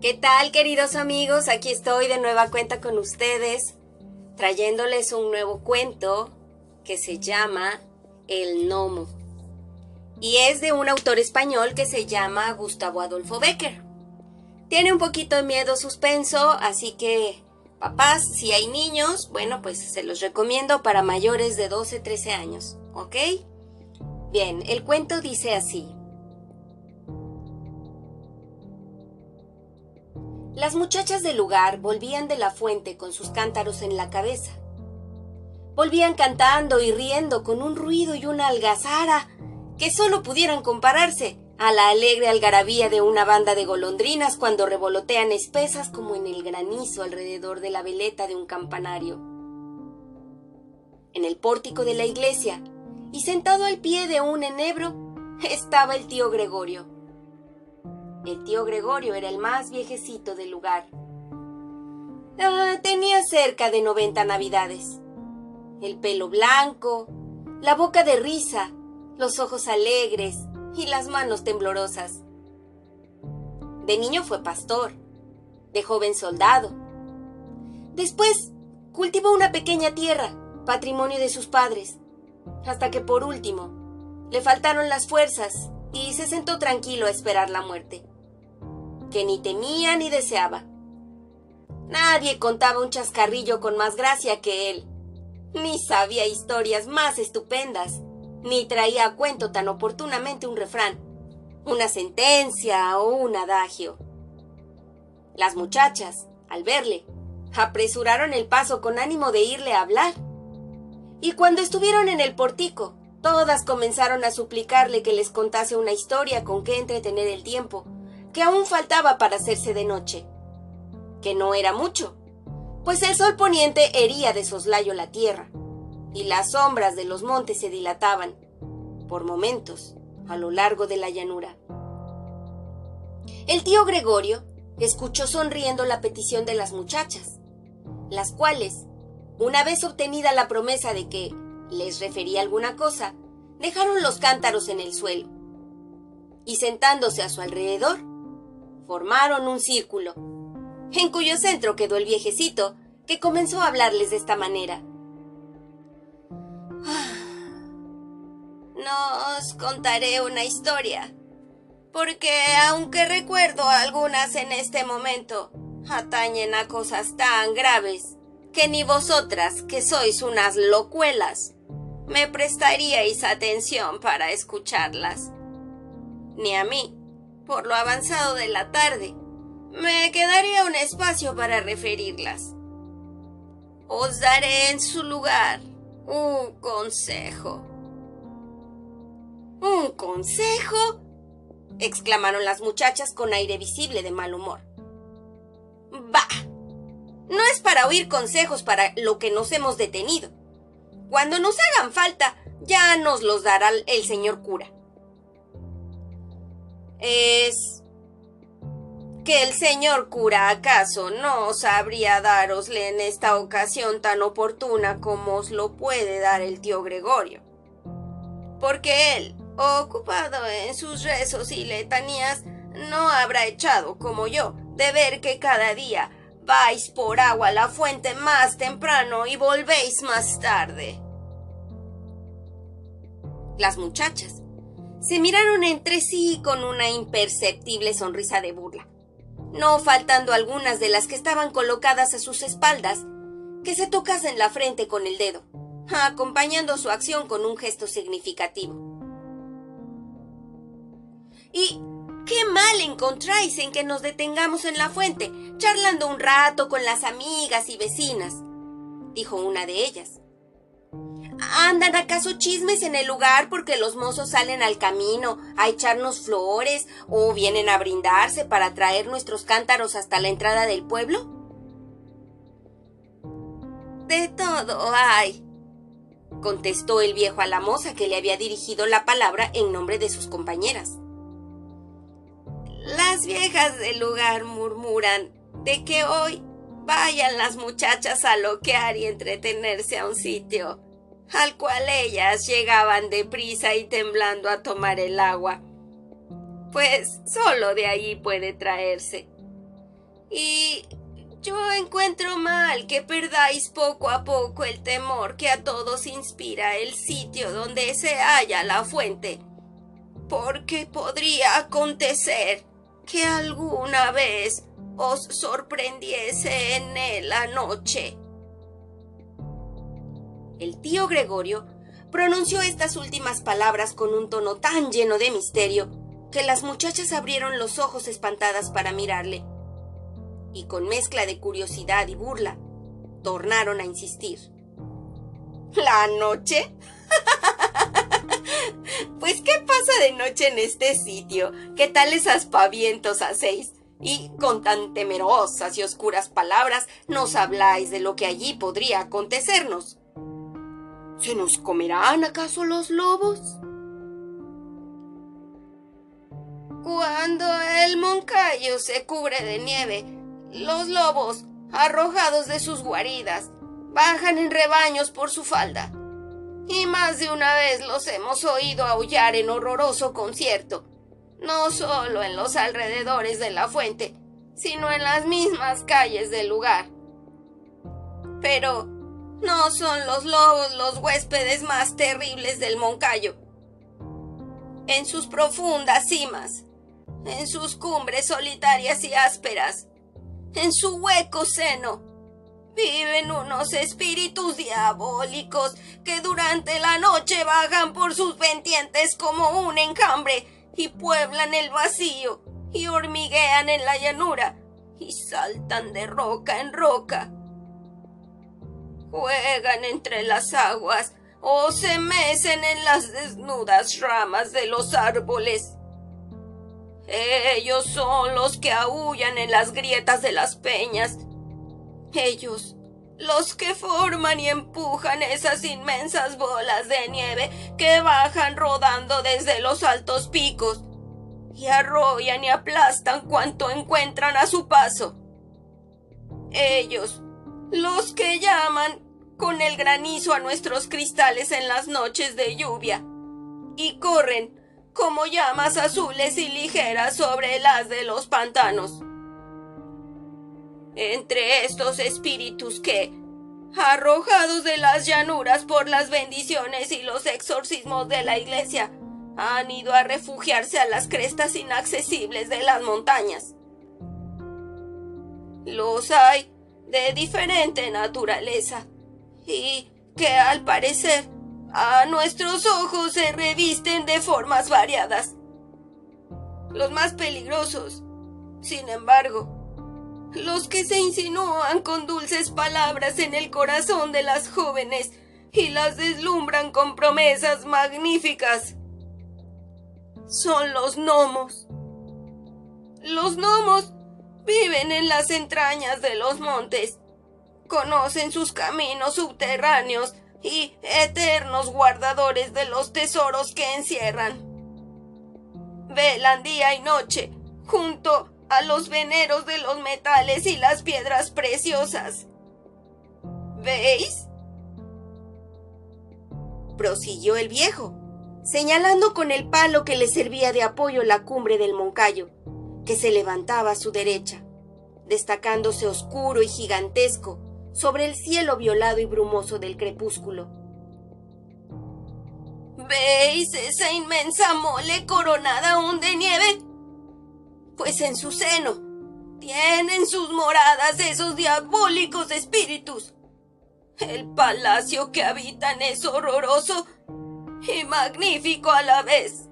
¿Qué tal, queridos amigos? Aquí estoy de nueva cuenta con ustedes, trayéndoles un nuevo cuento que se llama El Gnomo. Y es de un autor español que se llama Gustavo Adolfo Becker. Tiene un poquito de miedo suspenso, así que, papás, si hay niños, bueno, pues se los recomiendo para mayores de 12-13 años, ¿ok? Bien, el cuento dice así. Las muchachas del lugar volvían de la fuente con sus cántaros en la cabeza. Volvían cantando y riendo con un ruido y una algazara que solo pudieran compararse a la alegre algarabía de una banda de golondrinas cuando revolotean espesas como en el granizo alrededor de la veleta de un campanario. En el pórtico de la iglesia, y sentado al pie de un enebro, estaba el tío Gregorio el tío Gregorio era el más viejecito del lugar. Ah, tenía cerca de noventa navidades. El pelo blanco, la boca de risa, los ojos alegres y las manos temblorosas. De niño fue pastor, de joven soldado. Después cultivó una pequeña tierra, patrimonio de sus padres, hasta que por último le faltaron las fuerzas y se sentó tranquilo a esperar la muerte que ni temía ni deseaba. Nadie contaba un chascarrillo con más gracia que él, ni sabía historias más estupendas, ni traía a cuento tan oportunamente un refrán, una sentencia o un adagio. Las muchachas, al verle, apresuraron el paso con ánimo de irle a hablar. Y cuando estuvieron en el portico, todas comenzaron a suplicarle que les contase una historia con que entretener el tiempo, que aún faltaba para hacerse de noche, que no era mucho, pues el sol poniente hería de soslayo la tierra, y las sombras de los montes se dilataban, por momentos, a lo largo de la llanura. El tío Gregorio escuchó sonriendo la petición de las muchachas, las cuales, una vez obtenida la promesa de que les refería alguna cosa, dejaron los cántaros en el suelo, y sentándose a su alrededor, formaron un círculo, en cuyo centro quedó el viejecito, que comenzó a hablarles de esta manera. No os contaré una historia, porque aunque recuerdo algunas en este momento, atañen a cosas tan graves que ni vosotras, que sois unas locuelas, me prestaríais atención para escucharlas. Ni a mí, por lo avanzado de la tarde, me quedaría un espacio para referirlas. Os daré en su lugar un consejo. ¿Un consejo? exclamaron las muchachas con aire visible de mal humor. Bah. No es para oír consejos para lo que nos hemos detenido. Cuando nos hagan falta, ya nos los dará el señor cura es que el señor cura acaso no sabría darosle en esta ocasión tan oportuna como os lo puede dar el tío Gregorio. Porque él, ocupado en sus rezos y letanías, no habrá echado, como yo, de ver que cada día vais por agua a la fuente más temprano y volvéis más tarde. Las muchachas, se miraron entre sí con una imperceptible sonrisa de burla, no faltando algunas de las que estaban colocadas a sus espaldas que se tocasen la frente con el dedo, acompañando su acción con un gesto significativo. ¿Y qué mal encontráis en que nos detengamos en la fuente, charlando un rato con las amigas y vecinas? dijo una de ellas. ¿Andan acaso chismes en el lugar porque los mozos salen al camino a echarnos flores o vienen a brindarse para traer nuestros cántaros hasta la entrada del pueblo? De todo hay, contestó el viejo a la moza que le había dirigido la palabra en nombre de sus compañeras. Las viejas del lugar murmuran de que hoy vayan las muchachas a loquear y entretenerse a un sitio al cual ellas llegaban deprisa y temblando a tomar el agua, pues solo de ahí puede traerse. Y yo encuentro mal que perdáis poco a poco el temor que a todos inspira el sitio donde se halla la fuente, porque podría acontecer que alguna vez os sorprendiese en él la noche. El tío Gregorio pronunció estas últimas palabras con un tono tan lleno de misterio que las muchachas abrieron los ojos espantadas para mirarle, y con mezcla de curiosidad y burla, tornaron a insistir. ¿La noche? pues qué pasa de noche en este sitio, qué tales aspavientos hacéis, y con tan temerosas y oscuras palabras nos habláis de lo que allí podría acontecernos. ¿Se nos comerán acaso los lobos? Cuando el moncayo se cubre de nieve, los lobos, arrojados de sus guaridas, bajan en rebaños por su falda. Y más de una vez los hemos oído aullar en horroroso concierto, no solo en los alrededores de la fuente, sino en las mismas calles del lugar. Pero no son los lobos los huéspedes más terribles del Moncayo. En sus profundas cimas, en sus cumbres solitarias y ásperas, en su hueco seno, viven unos espíritus diabólicos que durante la noche bajan por sus pendientes como un enjambre y pueblan el vacío y hormiguean en la llanura y saltan de roca en roca. Juegan entre las aguas o se mecen en las desnudas ramas de los árboles ellos son los que aullan en las grietas de las peñas. Ellos, los que forman y empujan esas inmensas bolas de nieve que bajan rodando desde los altos picos y arrollan y aplastan cuanto encuentran a su paso. Ellos, los que llaman con el granizo a nuestros cristales en las noches de lluvia y corren como llamas azules y ligeras sobre las de los pantanos. Entre estos espíritus que, arrojados de las llanuras por las bendiciones y los exorcismos de la iglesia, han ido a refugiarse a las crestas inaccesibles de las montañas. Los hay de diferente naturaleza y que al parecer a nuestros ojos se revisten de formas variadas. Los más peligrosos, sin embargo, los que se insinúan con dulces palabras en el corazón de las jóvenes y las deslumbran con promesas magníficas, son los gnomos. Los gnomos viven en las entrañas de los montes, conocen sus caminos subterráneos y eternos guardadores de los tesoros que encierran. Velan día y noche junto a los veneros de los metales y las piedras preciosas. ¿Veis? prosiguió el viejo, señalando con el palo que le servía de apoyo la cumbre del moncayo, que se levantaba a su derecha, destacándose oscuro y gigantesco sobre el cielo violado y brumoso del crepúsculo. ¿Veis esa inmensa mole coronada aún de nieve? Pues en su seno tienen sus moradas esos diabólicos espíritus. El palacio que habitan es horroroso y magnífico a la vez.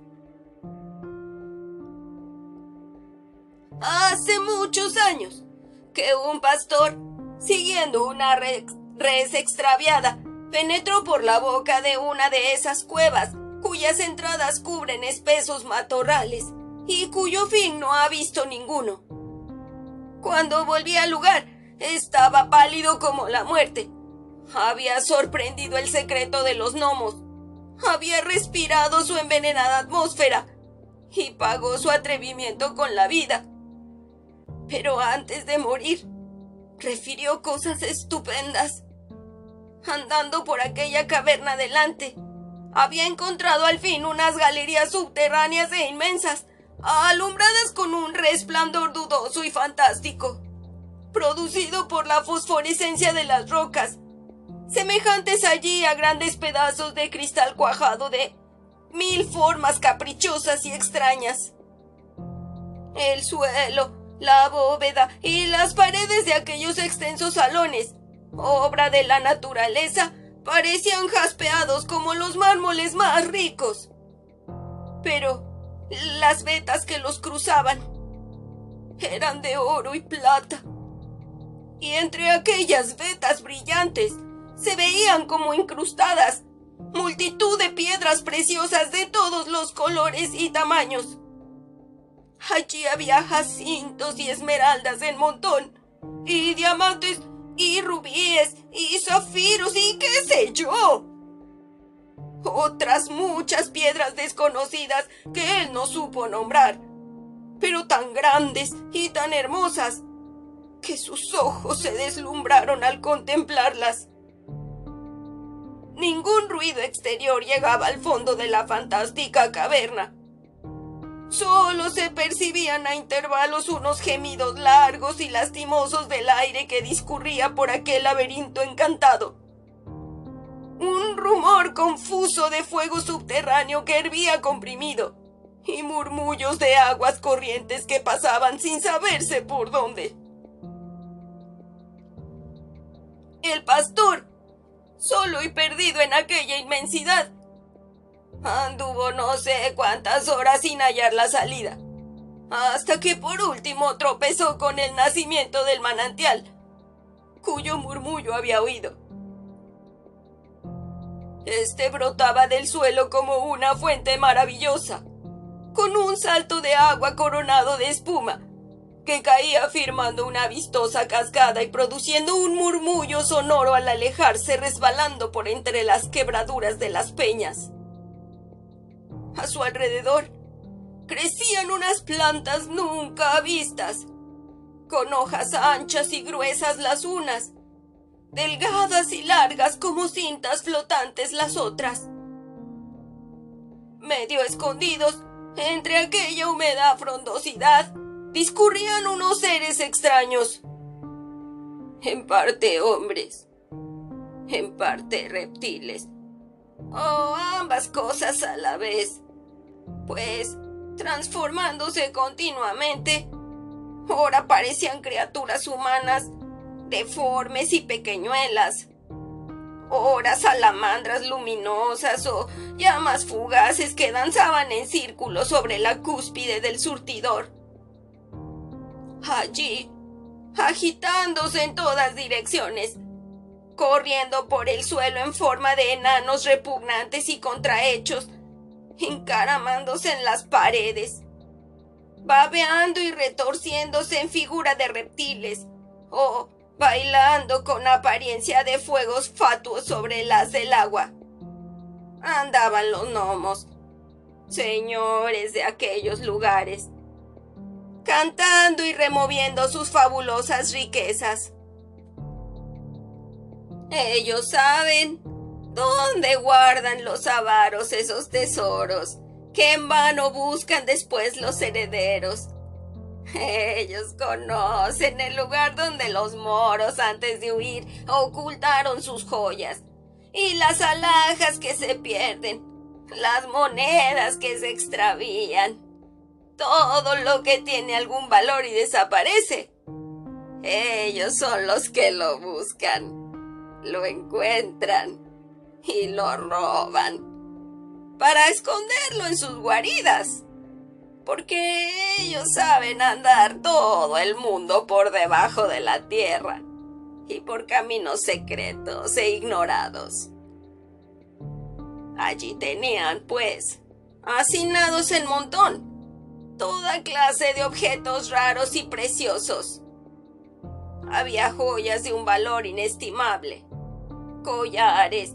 Hace muchos años que un pastor siguiendo una res extraviada, penetró por la boca de una de esas cuevas, cuyas entradas cubren espesos matorrales y cuyo fin no ha visto ninguno. Cuando volví al lugar, estaba pálido como la muerte. Había sorprendido el secreto de los gnomos. Había respirado su envenenada atmósfera y pagó su atrevimiento con la vida. Pero antes de morir, refirió cosas estupendas. Andando por aquella caverna delante, había encontrado al fin unas galerías subterráneas e inmensas, alumbradas con un resplandor dudoso y fantástico. producido por la fosforescencia de las rocas, semejantes allí a grandes pedazos de cristal cuajado de mil formas caprichosas y extrañas. El suelo, la bóveda y las paredes de aquellos extensos salones, obra de la naturaleza, parecían jaspeados como los mármoles más ricos. Pero las vetas que los cruzaban eran de oro y plata. Y entre aquellas vetas brillantes se veían como incrustadas multitud de piedras preciosas de todos los colores y tamaños. Allí había jacintos y esmeraldas en montón, y diamantes y rubíes y zafiros y qué sé yo. Otras muchas piedras desconocidas que él no supo nombrar, pero tan grandes y tan hermosas que sus ojos se deslumbraron al contemplarlas. Ningún ruido exterior llegaba al fondo de la fantástica caverna. Solo se percibían a intervalos unos gemidos largos y lastimosos del aire que discurría por aquel laberinto encantado. Un rumor confuso de fuego subterráneo que hervía comprimido y murmullos de aguas corrientes que pasaban sin saberse por dónde. El pastor solo y perdido en aquella inmensidad. Anduvo no sé cuántas horas sin hallar la salida, hasta que por último tropezó con el nacimiento del manantial, cuyo murmullo había oído. Este brotaba del suelo como una fuente maravillosa, con un salto de agua coronado de espuma, que caía firmando una vistosa cascada y produciendo un murmullo sonoro al alejarse resbalando por entre las quebraduras de las peñas. A su alrededor crecían unas plantas nunca vistas, con hojas anchas y gruesas las unas, delgadas y largas como cintas flotantes las otras. Medio escondidos entre aquella húmeda frondosidad, discurrían unos seres extraños, en parte hombres, en parte reptiles, o ambas cosas a la vez, pues transformándose continuamente, ahora parecían criaturas humanas, deformes y pequeñuelas, ora salamandras luminosas o llamas fugaces que danzaban en círculos sobre la cúspide del surtidor. Allí, agitándose en todas direcciones, corriendo por el suelo en forma de enanos repugnantes y contrahechos, encaramándose en las paredes, babeando y retorciéndose en figura de reptiles, o bailando con apariencia de fuegos fatuos sobre las del agua. Andaban los gnomos, señores de aquellos lugares, cantando y removiendo sus fabulosas riquezas. Ellos saben dónde guardan los avaros esos tesoros que en vano buscan después los herederos. Ellos conocen el lugar donde los moros antes de huir ocultaron sus joyas y las alhajas que se pierden, las monedas que se extravían todo lo que tiene algún valor y desaparece. Ellos son los que lo buscan, lo encuentran y lo roban para esconderlo en sus guaridas. Porque ellos saben andar todo el mundo por debajo de la tierra y por caminos secretos e ignorados. Allí tenían, pues, hacinados en montón toda clase de objetos raros y preciosos. Había joyas de un valor inestimable, collares,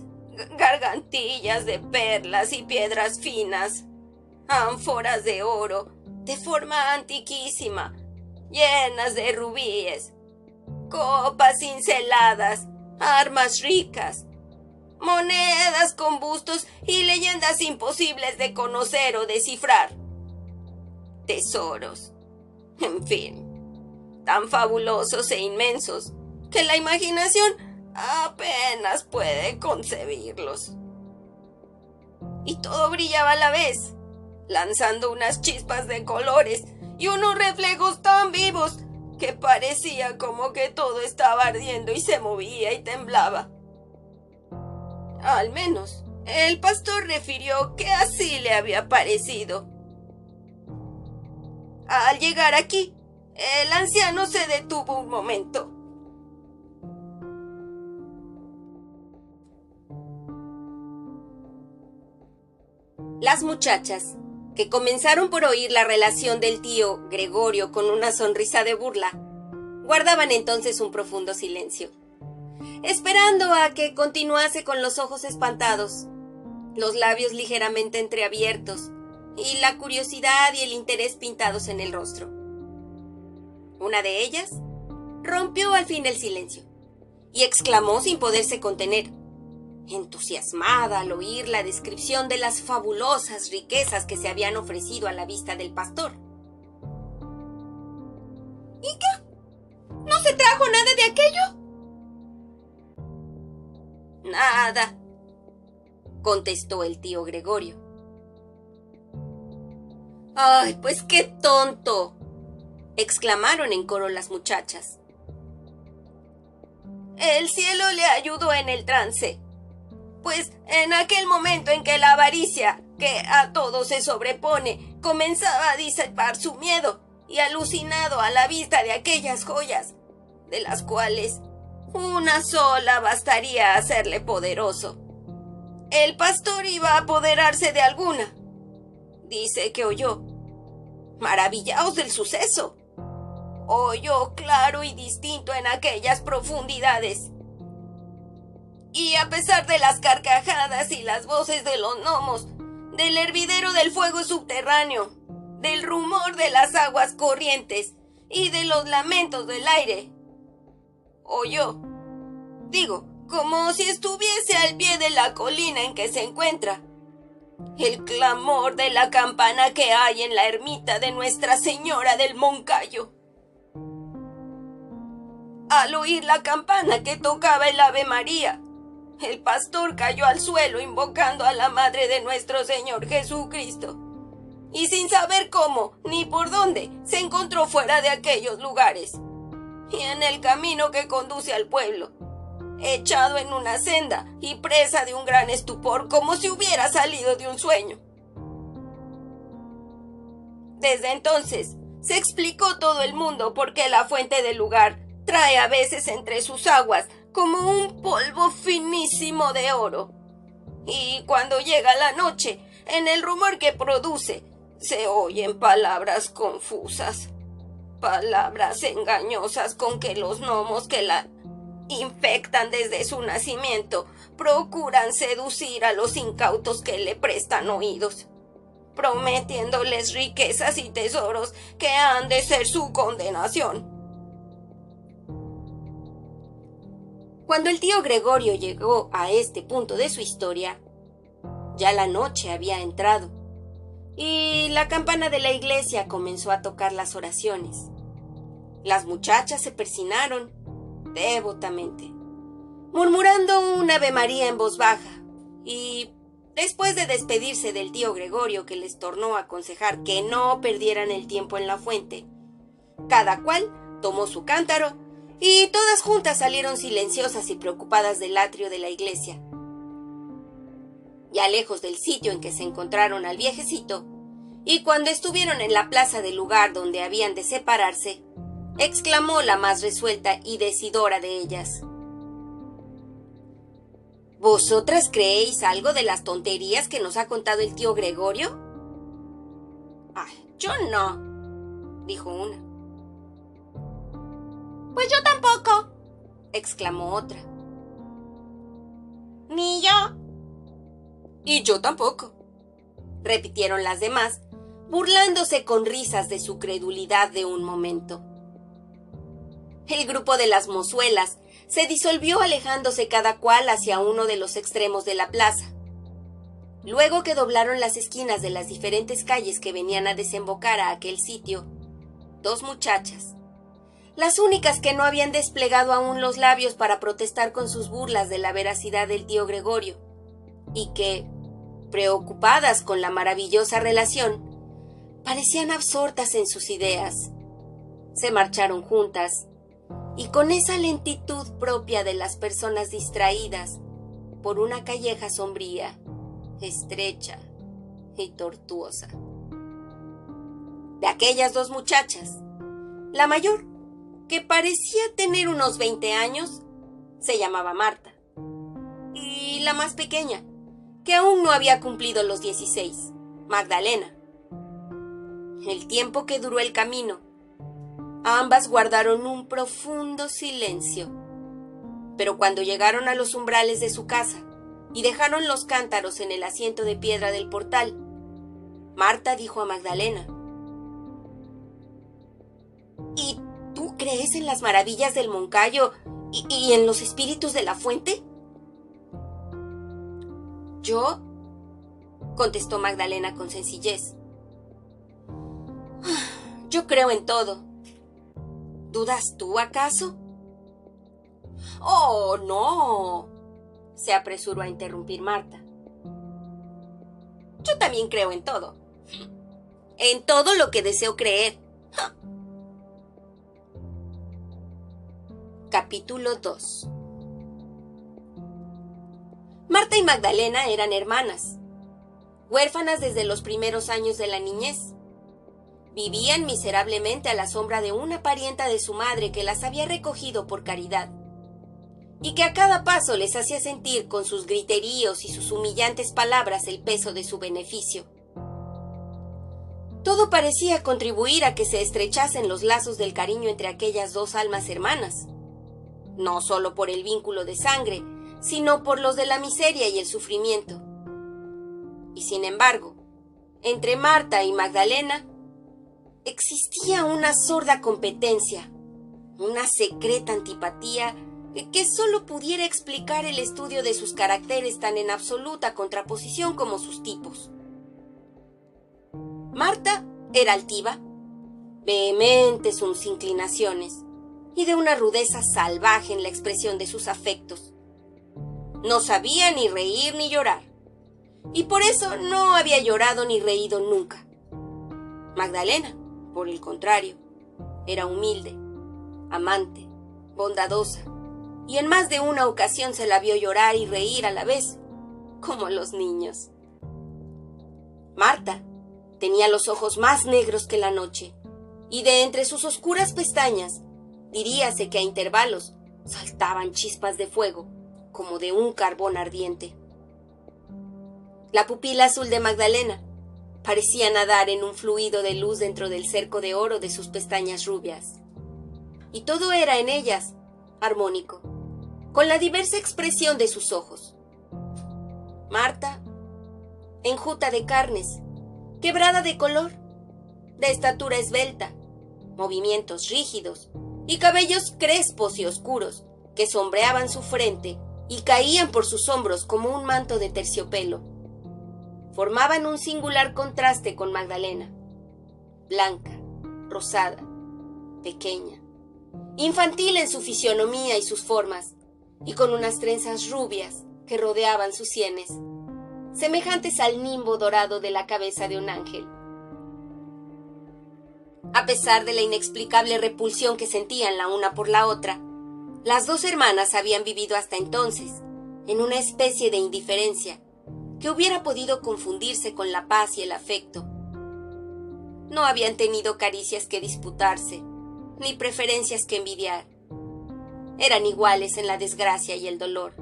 gargantillas de perlas y piedras finas, ánforas de oro de forma antiquísima, llenas de rubíes, copas cinceladas, armas ricas, monedas con bustos y leyendas imposibles de conocer o descifrar tesoros. En fin, tan fabulosos e inmensos que la imaginación apenas puede concebirlos. Y todo brillaba a la vez, lanzando unas chispas de colores y unos reflejos tan vivos que parecía como que todo estaba ardiendo y se movía y temblaba. Al menos, el pastor refirió que así le había parecido. Al llegar aquí, el anciano se detuvo un momento. Las muchachas, que comenzaron por oír la relación del tío Gregorio con una sonrisa de burla, guardaban entonces un profundo silencio, esperando a que continuase con los ojos espantados, los labios ligeramente entreabiertos y la curiosidad y el interés pintados en el rostro. Una de ellas rompió al fin el silencio y exclamó sin poderse contener, entusiasmada al oír la descripción de las fabulosas riquezas que se habían ofrecido a la vista del pastor. ¿Y qué? ¿No se trajo nada de aquello? Nada, contestó el tío Gregorio. Ay, pues qué tonto, exclamaron en coro las muchachas. El cielo le ayudó en el trance, pues en aquel momento en que la avaricia, que a todo se sobrepone, comenzaba a disipar su miedo y alucinado a la vista de aquellas joyas, de las cuales una sola bastaría a hacerle poderoso. El pastor iba a apoderarse de alguna. Dice que oyó. Maravillaos del suceso oyó claro y distinto en aquellas profundidades. Y a pesar de las carcajadas y las voces de los gnomos, del hervidero del fuego subterráneo, del rumor de las aguas corrientes y de los lamentos del aire, oyó, digo, como si estuviese al pie de la colina en que se encuentra, el clamor de la campana que hay en la ermita de Nuestra Señora del Moncayo. Al oír la campana que tocaba el Ave María, el pastor cayó al suelo invocando a la Madre de nuestro Señor Jesucristo. Y sin saber cómo ni por dónde, se encontró fuera de aquellos lugares. Y en el camino que conduce al pueblo, echado en una senda y presa de un gran estupor como si hubiera salido de un sueño. Desde entonces, se explicó todo el mundo por qué la fuente del lugar trae a veces entre sus aguas como un polvo finísimo de oro. Y cuando llega la noche, en el rumor que produce, se oyen palabras confusas, palabras engañosas con que los gnomos que la infectan desde su nacimiento procuran seducir a los incautos que le prestan oídos, prometiéndoles riquezas y tesoros que han de ser su condenación. Cuando el tío Gregorio llegó a este punto de su historia, ya la noche había entrado y la campana de la iglesia comenzó a tocar las oraciones. Las muchachas se persinaron devotamente, murmurando un Ave María en voz baja y después de despedirse del tío Gregorio que les tornó a aconsejar que no perdieran el tiempo en la fuente, cada cual tomó su cántaro y todas juntas salieron silenciosas y preocupadas del atrio de la iglesia. Ya lejos del sitio en que se encontraron al viejecito, y cuando estuvieron en la plaza del lugar donde habían de separarse, exclamó la más resuelta y decidora de ellas. ¿Vosotras creéis algo de las tonterías que nos ha contado el tío Gregorio? yo no, dijo una. Pues yo tampoco, exclamó otra. Ni yo. Y yo tampoco, repitieron las demás, burlándose con risas de su credulidad de un momento. El grupo de las mozuelas se disolvió alejándose cada cual hacia uno de los extremos de la plaza. Luego que doblaron las esquinas de las diferentes calles que venían a desembocar a aquel sitio, dos muchachas, las únicas que no habían desplegado aún los labios para protestar con sus burlas de la veracidad del tío Gregorio, y que, preocupadas con la maravillosa relación, parecían absortas en sus ideas. Se marcharon juntas, y con esa lentitud propia de las personas distraídas por una calleja sombría, estrecha y tortuosa. De aquellas dos muchachas, la mayor, que parecía tener unos 20 años, se llamaba Marta, y la más pequeña, que aún no había cumplido los 16, Magdalena. El tiempo que duró el camino, ambas guardaron un profundo silencio. Pero cuando llegaron a los umbrales de su casa y dejaron los cántaros en el asiento de piedra del portal, Marta dijo a Magdalena, crees en las maravillas del Moncayo y, y en los espíritus de la fuente? Yo, contestó Magdalena con sencillez. Yo creo en todo. ¿Dudas tú acaso? Oh, no. se apresuró a interrumpir Marta. Yo también creo en todo. En todo lo que deseo creer. Capítulo 2 Marta y Magdalena eran hermanas, huérfanas desde los primeros años de la niñez. Vivían miserablemente a la sombra de una parienta de su madre que las había recogido por caridad, y que a cada paso les hacía sentir con sus griteríos y sus humillantes palabras el peso de su beneficio. Todo parecía contribuir a que se estrechasen los lazos del cariño entre aquellas dos almas hermanas, no solo por el vínculo de sangre, sino por los de la miseria y el sufrimiento. Y sin embargo, entre Marta y Magdalena existía una sorda competencia, una secreta antipatía que solo pudiera explicar el estudio de sus caracteres tan en absoluta contraposición como sus tipos. Marta era altiva, vehemente en sus inclinaciones y de una rudeza salvaje en la expresión de sus afectos. No sabía ni reír ni llorar. Y por eso no había llorado ni reído nunca. Magdalena, por el contrario, era humilde, amante, bondadosa, y en más de una ocasión se la vio llorar y reír a la vez, como los niños. Marta tenía los ojos más negros que la noche, y de entre sus oscuras pestañas diríase que a intervalos saltaban chispas de fuego como de un carbón ardiente. La pupila azul de Magdalena parecía nadar en un fluido de luz dentro del cerco de oro de sus pestañas rubias. Y todo era en ellas armónico, con la diversa expresión de sus ojos. Marta, enjuta de carnes, quebrada de color, de estatura esbelta, movimientos rígidos y cabellos crespos y oscuros que sombreaban su frente y caían por sus hombros como un manto de terciopelo. Formaban un singular contraste con Magdalena, blanca, rosada, pequeña, infantil en su fisionomía y sus formas, y con unas trenzas rubias que rodeaban sus sienes, semejantes al nimbo dorado de la cabeza de un ángel. A pesar de la inexplicable repulsión que sentían la una por la otra, las dos hermanas habían vivido hasta entonces en una especie de indiferencia que hubiera podido confundirse con la paz y el afecto. No habían tenido caricias que disputarse, ni preferencias que envidiar. Eran iguales en la desgracia y el dolor.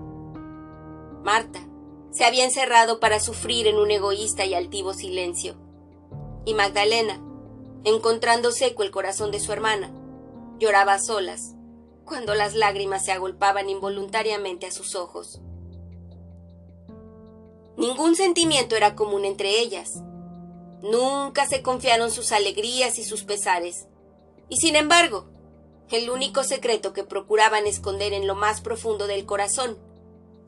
Marta se había encerrado para sufrir en un egoísta y altivo silencio. Y Magdalena, encontrando seco el corazón de su hermana, lloraba a solas, cuando las lágrimas se agolpaban involuntariamente a sus ojos. Ningún sentimiento era común entre ellas. Nunca se confiaron sus alegrías y sus pesares. Y sin embargo, el único secreto que procuraban esconder en lo más profundo del corazón,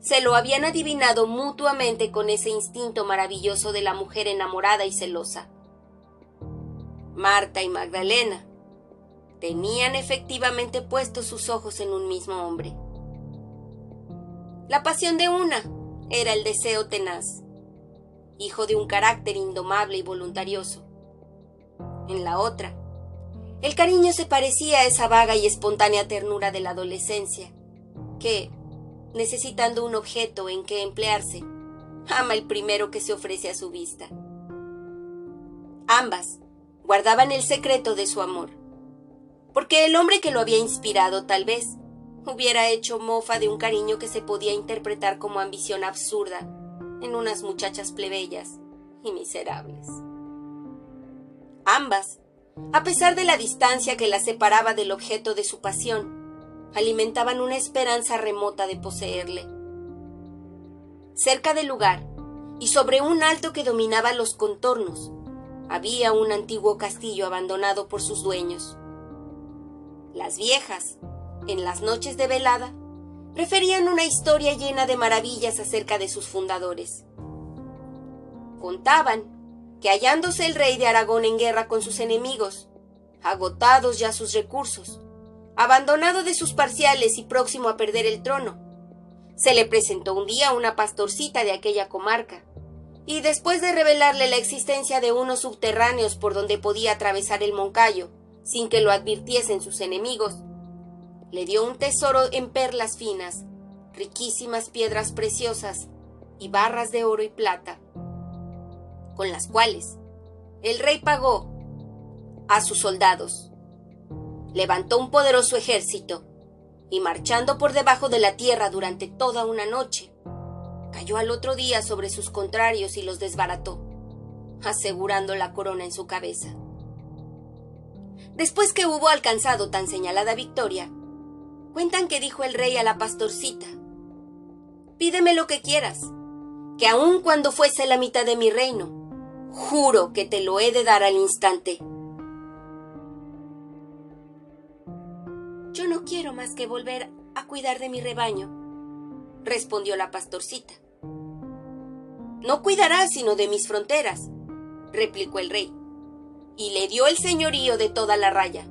se lo habían adivinado mutuamente con ese instinto maravilloso de la mujer enamorada y celosa. Marta y Magdalena tenían efectivamente puestos sus ojos en un mismo hombre. La pasión de una era el deseo tenaz, hijo de un carácter indomable y voluntarioso. En la otra, el cariño se parecía a esa vaga y espontánea ternura de la adolescencia, que, necesitando un objeto en que emplearse, ama el primero que se ofrece a su vista. Ambas guardaban el secreto de su amor, porque el hombre que lo había inspirado tal vez hubiera hecho mofa de un cariño que se podía interpretar como ambición absurda en unas muchachas plebeyas y miserables. Ambas, a pesar de la distancia que las separaba del objeto de su pasión, alimentaban una esperanza remota de poseerle. Cerca del lugar, y sobre un alto que dominaba los contornos, había un antiguo castillo abandonado por sus dueños. Las viejas, en las noches de velada, referían una historia llena de maravillas acerca de sus fundadores. Contaban que hallándose el rey de Aragón en guerra con sus enemigos, agotados ya sus recursos, abandonado de sus parciales y próximo a perder el trono, se le presentó un día una pastorcita de aquella comarca, y después de revelarle la existencia de unos subterráneos por donde podía atravesar el Moncayo, sin que lo advirtiesen sus enemigos, le dio un tesoro en perlas finas, riquísimas piedras preciosas y barras de oro y plata, con las cuales el rey pagó a sus soldados. Levantó un poderoso ejército y marchando por debajo de la tierra durante toda una noche, cayó al otro día sobre sus contrarios y los desbarató, asegurando la corona en su cabeza. Después que hubo alcanzado tan señalada victoria, Cuentan que dijo el rey a la pastorcita, Pídeme lo que quieras, que aun cuando fuese la mitad de mi reino, juro que te lo he de dar al instante. Yo no quiero más que volver a cuidar de mi rebaño, respondió la pastorcita. No cuidarás sino de mis fronteras, replicó el rey, y le dio el señorío de toda la raya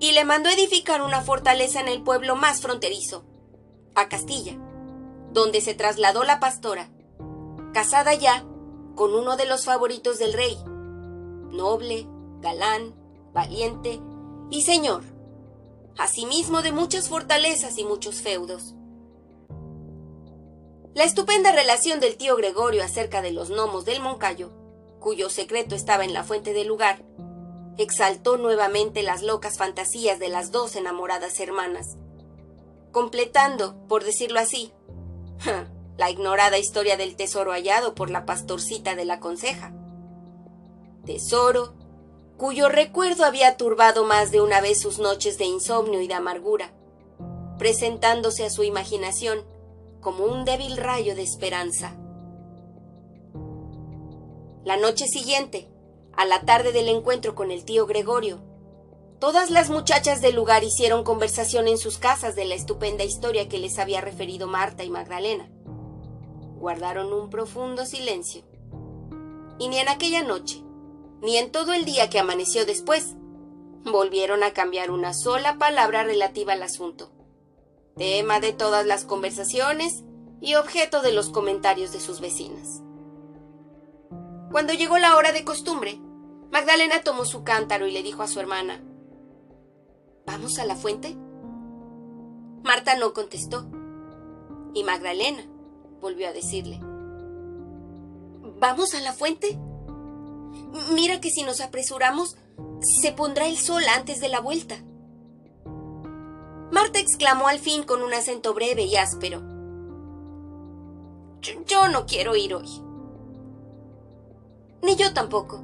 y le mandó edificar una fortaleza en el pueblo más fronterizo, a Castilla, donde se trasladó la pastora, casada ya con uno de los favoritos del rey, noble, galán, valiente y señor, asimismo de muchas fortalezas y muchos feudos. La estupenda relación del tío Gregorio acerca de los gnomos del Moncayo, cuyo secreto estaba en la fuente del lugar, exaltó nuevamente las locas fantasías de las dos enamoradas hermanas, completando, por decirlo así, la ignorada historia del tesoro hallado por la pastorcita de la conseja. Tesoro cuyo recuerdo había turbado más de una vez sus noches de insomnio y de amargura, presentándose a su imaginación como un débil rayo de esperanza. La noche siguiente, a la tarde del encuentro con el tío Gregorio, todas las muchachas del lugar hicieron conversación en sus casas de la estupenda historia que les había referido Marta y Magdalena. Guardaron un profundo silencio. Y ni en aquella noche, ni en todo el día que amaneció después, volvieron a cambiar una sola palabra relativa al asunto, tema de todas las conversaciones y objeto de los comentarios de sus vecinas. Cuando llegó la hora de costumbre, Magdalena tomó su cántaro y le dijo a su hermana, ¿Vamos a la fuente? Marta no contestó. Y Magdalena volvió a decirle, ¿Vamos a la fuente? Mira que si nos apresuramos, se pondrá el sol antes de la vuelta. Marta exclamó al fin con un acento breve y áspero. Yo, no quiero ir hoy. Ni yo tampoco,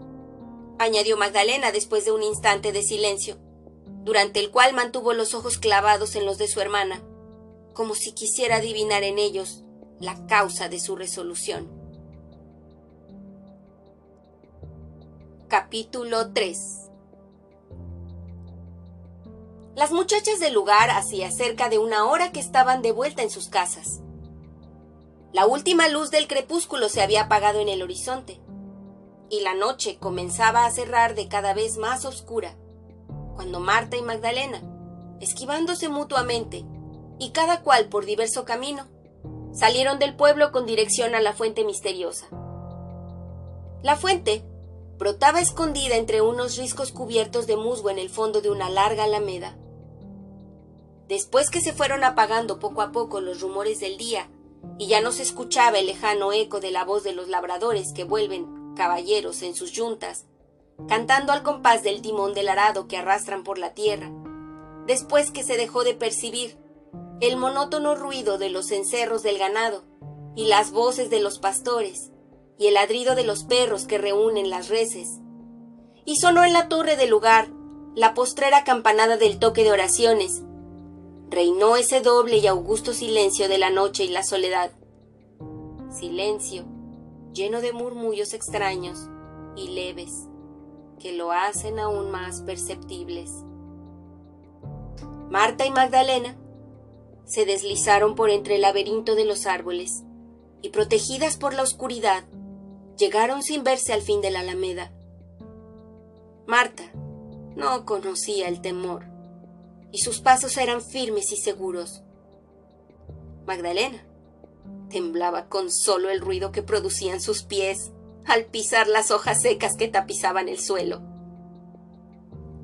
añadió Magdalena después de un instante de silencio, durante el cual mantuvo los ojos clavados en los de su hermana, como si quisiera adivinar en ellos la causa de su resolución. Capítulo 3 Las muchachas del lugar hacía cerca de una hora que estaban de vuelta en sus casas. La última luz del crepúsculo se había apagado en el horizonte y la noche comenzaba a cerrar de cada vez más oscura, cuando Marta y Magdalena, esquivándose mutuamente, y cada cual por diverso camino, salieron del pueblo con dirección a la fuente misteriosa. La fuente brotaba escondida entre unos riscos cubiertos de musgo en el fondo de una larga alameda. Después que se fueron apagando poco a poco los rumores del día y ya no se escuchaba el lejano eco de la voz de los labradores que vuelven caballeros en sus yuntas, cantando al compás del timón del arado que arrastran por la tierra, después que se dejó de percibir el monótono ruido de los encerros del ganado y las voces de los pastores y el ladrido de los perros que reúnen las reses. Y sonó en la torre del lugar la postrera campanada del toque de oraciones. Reinó ese doble y augusto silencio de la noche y la soledad. Silencio lleno de murmullos extraños y leves que lo hacen aún más perceptibles. Marta y Magdalena se deslizaron por entre el laberinto de los árboles y protegidas por la oscuridad llegaron sin verse al fin de la alameda. Marta no conocía el temor y sus pasos eran firmes y seguros. Magdalena temblaba con solo el ruido que producían sus pies al pisar las hojas secas que tapizaban el suelo.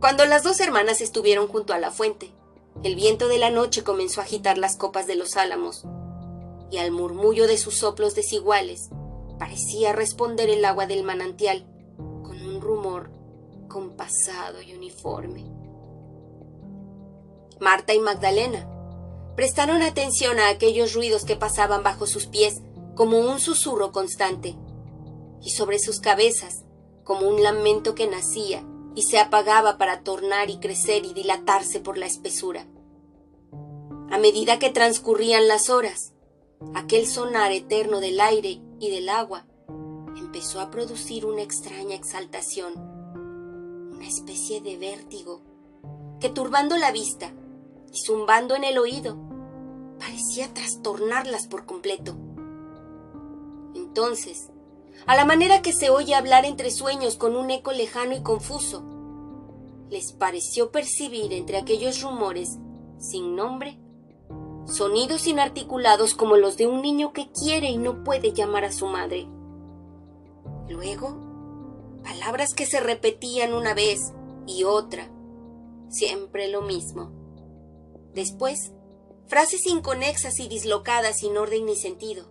Cuando las dos hermanas estuvieron junto a la fuente, el viento de la noche comenzó a agitar las copas de los álamos, y al murmullo de sus soplos desiguales parecía responder el agua del manantial con un rumor compasado y uniforme. Marta y Magdalena prestaron atención a aquellos ruidos que pasaban bajo sus pies como un susurro constante, y sobre sus cabezas como un lamento que nacía y se apagaba para tornar y crecer y dilatarse por la espesura. A medida que transcurrían las horas, aquel sonar eterno del aire y del agua empezó a producir una extraña exaltación, una especie de vértigo, que turbando la vista zumbando en el oído, parecía trastornarlas por completo. Entonces, a la manera que se oye hablar entre sueños con un eco lejano y confuso, les pareció percibir entre aquellos rumores sin nombre sonidos inarticulados como los de un niño que quiere y no puede llamar a su madre. Luego, palabras que se repetían una vez y otra, siempre lo mismo. Después, frases inconexas y dislocadas sin orden ni sentido.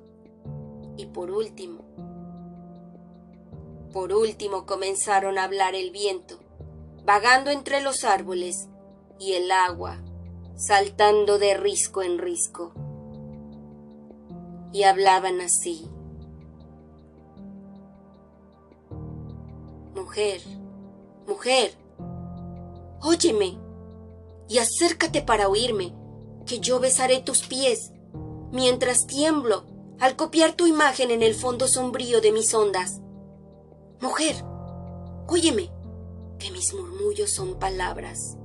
Y por último, por último comenzaron a hablar el viento, vagando entre los árboles, y el agua, saltando de risco en risco. Y hablaban así. Mujer, mujer, óyeme y acércate para oírme, que yo besaré tus pies, mientras tiemblo al copiar tu imagen en el fondo sombrío de mis ondas. Mujer, óyeme, que mis murmullos son palabras.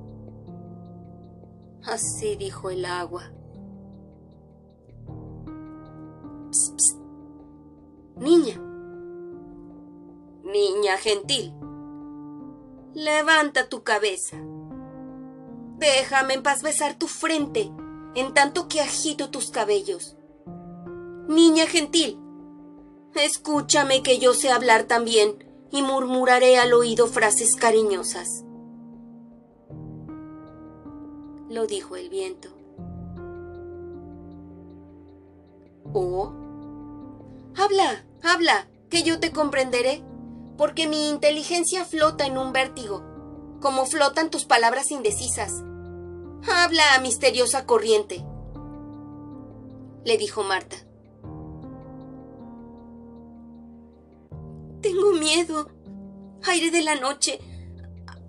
Así dijo el agua. Niña. Niña gentil. Levanta tu cabeza. Déjame en paz besar tu frente en tanto que agito tus cabellos. Niña gentil. Escúchame que yo sé hablar también y murmuraré al oído frases cariñosas lo dijo el viento. Oh, habla, habla, que yo te comprenderé, porque mi inteligencia flota en un vértigo, como flotan tus palabras indecisas. Habla, misteriosa corriente, le dijo Marta. Tengo miedo. Aire de la noche,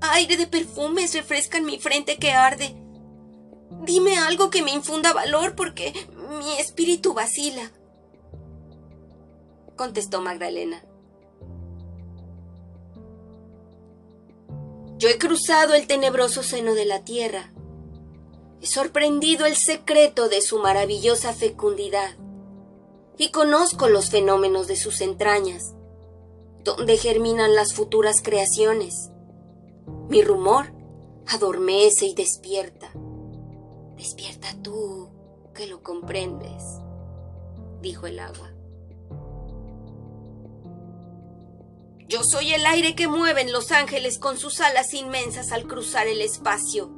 aire de perfumes refrescan mi frente que arde. Dime algo que me infunda valor porque mi espíritu vacila. Contestó Magdalena. Yo he cruzado el tenebroso seno de la tierra. He sorprendido el secreto de su maravillosa fecundidad y conozco los fenómenos de sus entrañas, donde germinan las futuras creaciones. Mi rumor Adormece y despierta. Despierta tú, que lo comprendes, dijo el agua. Yo soy el aire que mueven los ángeles con sus alas inmensas al cruzar el espacio.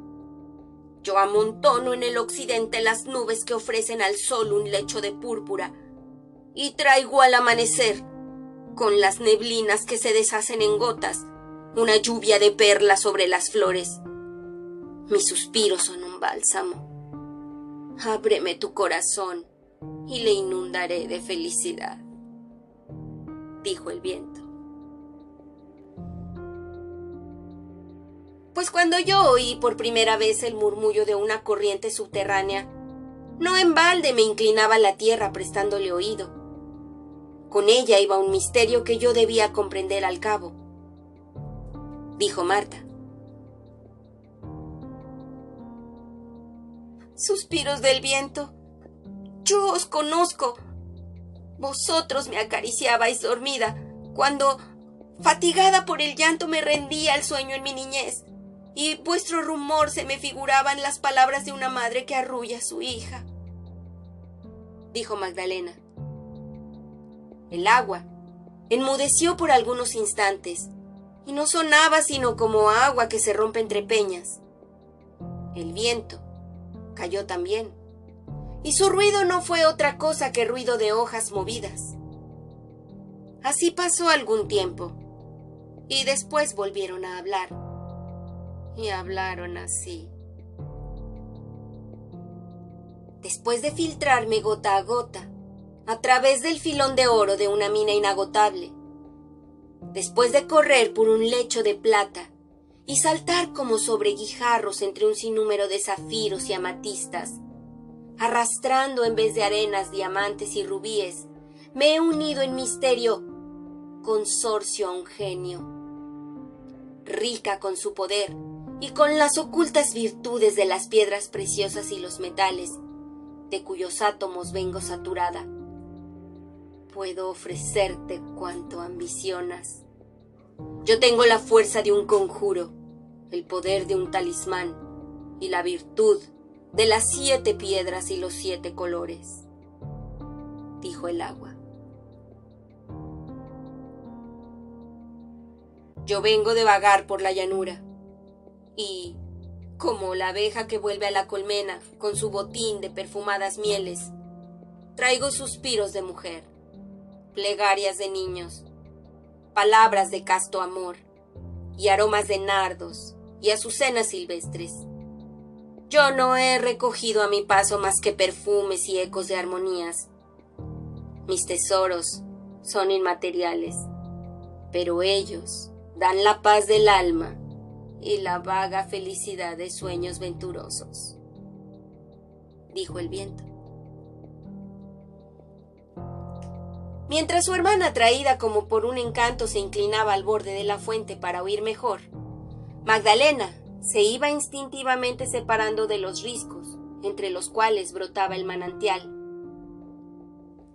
Yo amontono en el occidente las nubes que ofrecen al sol un lecho de púrpura y traigo al amanecer, con las neblinas que se deshacen en gotas, una lluvia de perlas sobre las flores. Mis suspiros son un bálsamo. Ábreme tu corazón y le inundaré de felicidad, dijo el viento. Pues cuando yo oí por primera vez el murmullo de una corriente subterránea, no en balde me inclinaba la tierra prestándole oído. Con ella iba un misterio que yo debía comprender al cabo. Dijo Marta. Suspiros del viento. Yo os conozco. Vosotros me acariciabais dormida, cuando, fatigada por el llanto, me rendía al sueño en mi niñez y vuestro rumor se me figuraban las palabras de una madre que arrulla a su hija. Dijo Magdalena. El agua enmudeció por algunos instantes y no sonaba sino como agua que se rompe entre peñas. El viento cayó también, y su ruido no fue otra cosa que ruido de hojas movidas. Así pasó algún tiempo, y después volvieron a hablar y hablaron así. Después de filtrarme gota a gota, a través del filón de oro de una mina inagotable, después de correr por un lecho de plata y saltar como sobre guijarros entre un sinnúmero de zafiros y amatistas, arrastrando en vez de arenas diamantes y rubíes, me he unido en misterio consorcio a un genio, rica con su poder, y con las ocultas virtudes de las piedras preciosas y los metales, de cuyos átomos vengo saturada. Puedo ofrecerte cuanto ambicionas. Yo tengo la fuerza de un conjuro, el poder de un talismán y la virtud de las siete piedras y los siete colores, dijo el agua. Yo vengo de vagar por la llanura y, como la abeja que vuelve a la colmena con su botín de perfumadas mieles, traigo suspiros de mujer, plegarias de niños, palabras de casto amor y aromas de nardos y azucenas silvestres. Yo no he recogido a mi paso más que perfumes y ecos de armonías. Mis tesoros son inmateriales, pero ellos dan la paz del alma y la vaga felicidad de sueños venturosos, dijo el viento. Mientras su hermana, atraída como por un encanto, se inclinaba al borde de la fuente para oír mejor, Magdalena se iba instintivamente separando de los riscos, entre los cuales brotaba el manantial.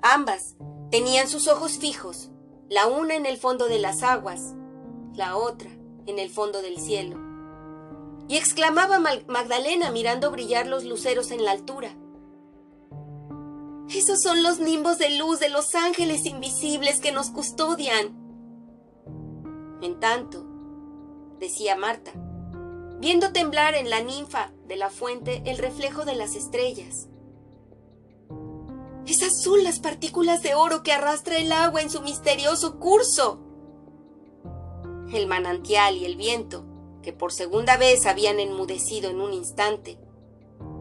Ambas tenían sus ojos fijos, la una en el fondo de las aguas, la otra en el fondo del cielo. Y exclamaba Magdalena mirando brillar los luceros en la altura. Esos son los nimbos de luz de los ángeles invisibles que nos custodian. En tanto, decía Marta, viendo temblar en la ninfa de la fuente el reflejo de las estrellas. Esas son las partículas de oro que arrastra el agua en su misterioso curso el manantial y el viento, que por segunda vez habían enmudecido en un instante,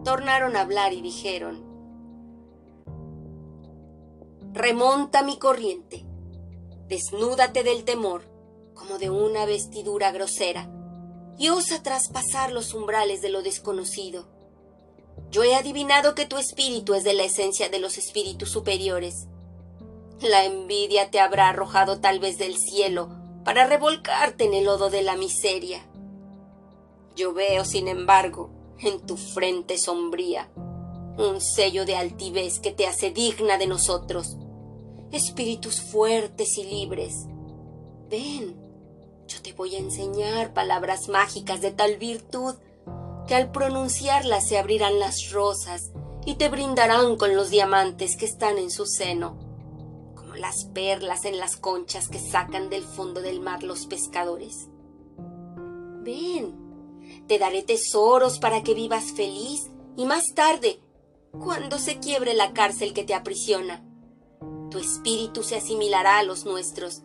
tornaron a hablar y dijeron, Remonta mi corriente, desnúdate del temor como de una vestidura grosera, y osa traspasar los umbrales de lo desconocido. Yo he adivinado que tu espíritu es de la esencia de los espíritus superiores. La envidia te habrá arrojado tal vez del cielo para revolcarte en el lodo de la miseria. Yo veo, sin embargo, en tu frente sombría un sello de altivez que te hace digna de nosotros. Espíritus fuertes y libres, ven, Yo te voy a enseñar palabras mágicas de tal virtud que al pronunciarlas se abrirán las rosas y te brindarán con los diamantes que están en su seno, las perlas en las conchas que sacan del fondo del mar los pescadores. Ven, te daré tesoros para que vivas feliz y más tarde, cuando se quiebre la cárcel que te aprisiona, tu espíritu se asimilará a los nuestros,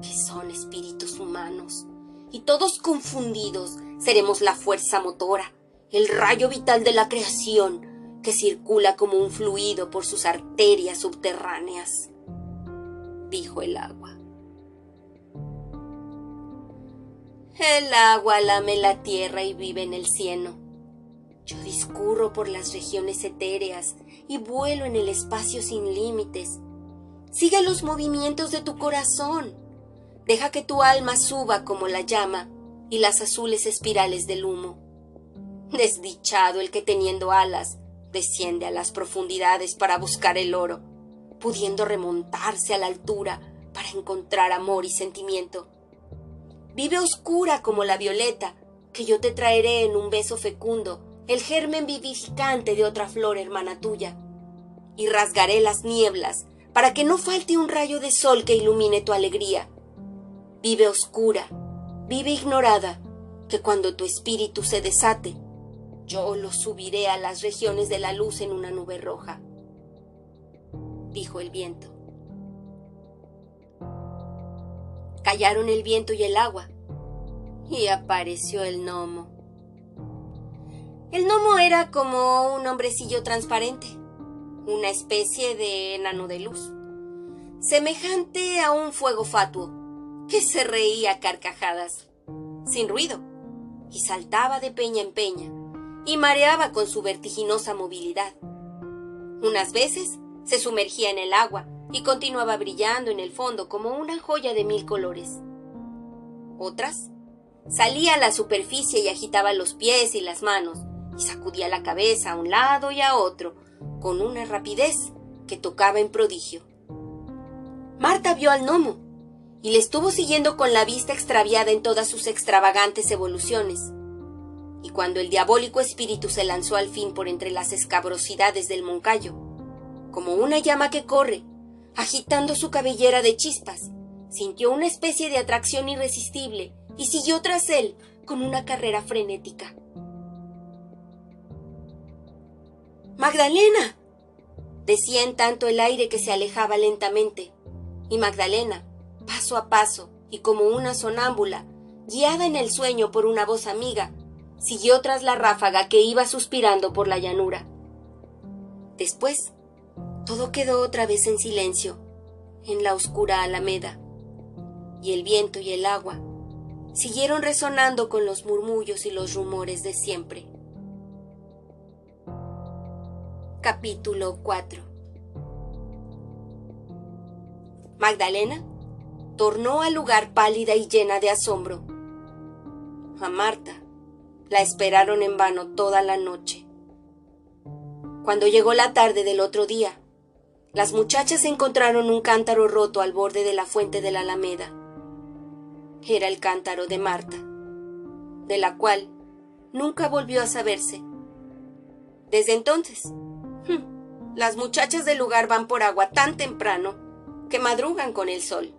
que son espíritus humanos, y todos confundidos seremos la fuerza motora, el rayo vital de la creación que circula como un fluido por sus arterias subterráneas, dijo el agua. El agua lame la tierra y vive en el cieno. Yo discurro por las regiones etéreas y vuelo en el espacio sin límites. Sigue los movimientos de tu corazón. Deja que tu alma suba como la llama y las azules espirales del humo. Desdichado el que teniendo alas desciende a las profundidades para buscar el oro, pudiendo remontarse a la altura para encontrar amor y sentimiento. Vive oscura como la violeta, que yo te traeré en un beso fecundo, el germen vivificante de otra flor hermana tuya. Y rasgaré las nieblas para que no falte un rayo de sol que ilumine tu alegría. Vive oscura, vive ignorada, que cuando tu espíritu se desate, yo lo subiré a las regiones de la luz en una nube roja, dijo el viento. Callaron el viento y el agua, y apareció el gnomo. El gnomo era como un hombrecillo transparente, una especie de enano de luz, semejante a un fuego fatuo, que se reía a carcajadas, sin ruido, y saltaba de peña en peña, y mareaba con su vertiginosa movilidad. Unas veces se sumergía en el agua y continuaba brillando en el fondo como una joya de mil colores. Otras salía a la superficie y agitaba los pies y las manos y sacudía la cabeza a un lado y a otro con una rapidez que tocaba en prodigio. Marta vio al gnomo y le estuvo siguiendo con la vista extraviada en todas sus extravagantes evoluciones y cuando el diabólico espíritu se lanzó al fin por entre las escabrosidades del moncayo, como una llama que corre, agitando su cabellera de chispas, sintió una especie de atracción irresistible y siguió tras él con una carrera frenética. Magdalena. decía en tanto el aire que se alejaba lentamente, y Magdalena, paso a paso y como una sonámbula, guiada en el sueño por una voz amiga, siguió tras la ráfaga que iba suspirando por la llanura. Después, todo quedó otra vez en silencio, en la oscura alameda, y el viento y el agua siguieron resonando con los murmullos y los rumores de siempre. Capítulo 4 Magdalena tornó al lugar pálida y llena de asombro. A Marta la esperaron en vano toda la noche. Cuando llegó la tarde del otro día, las muchachas encontraron un cántaro roto al borde de la fuente de la Alameda. Era el cántaro de Marta, de la cual nunca volvió a saberse. Desde entonces, hmm, las muchachas del lugar van por agua tan temprano que madrugan con el sol.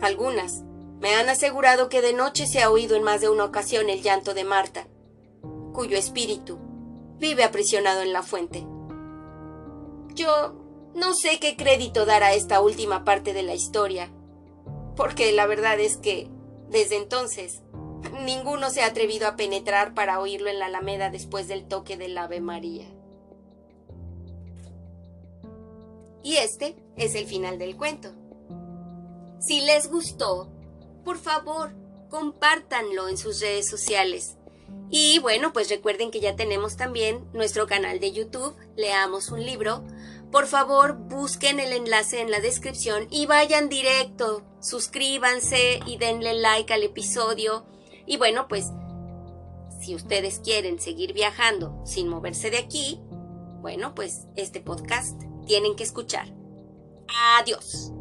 Algunas me han asegurado que de noche se ha oído en más de una ocasión el llanto de Marta, cuyo espíritu vive aprisionado en la fuente. Yo no sé qué crédito dar a esta última parte de la historia, porque la verdad es que, desde entonces, ninguno se ha atrevido a penetrar para oírlo en la alameda después del toque del Ave María. Y este es el final del cuento. Si les gustó, por favor, compártanlo en sus redes sociales. Y bueno, pues recuerden que ya tenemos también nuestro canal de YouTube, Leamos un libro. Por favor, busquen el enlace en la descripción y vayan directo, suscríbanse y denle like al episodio. Y bueno, pues si ustedes quieren seguir viajando sin moverse de aquí, bueno, pues este podcast tienen que escuchar. Adiós.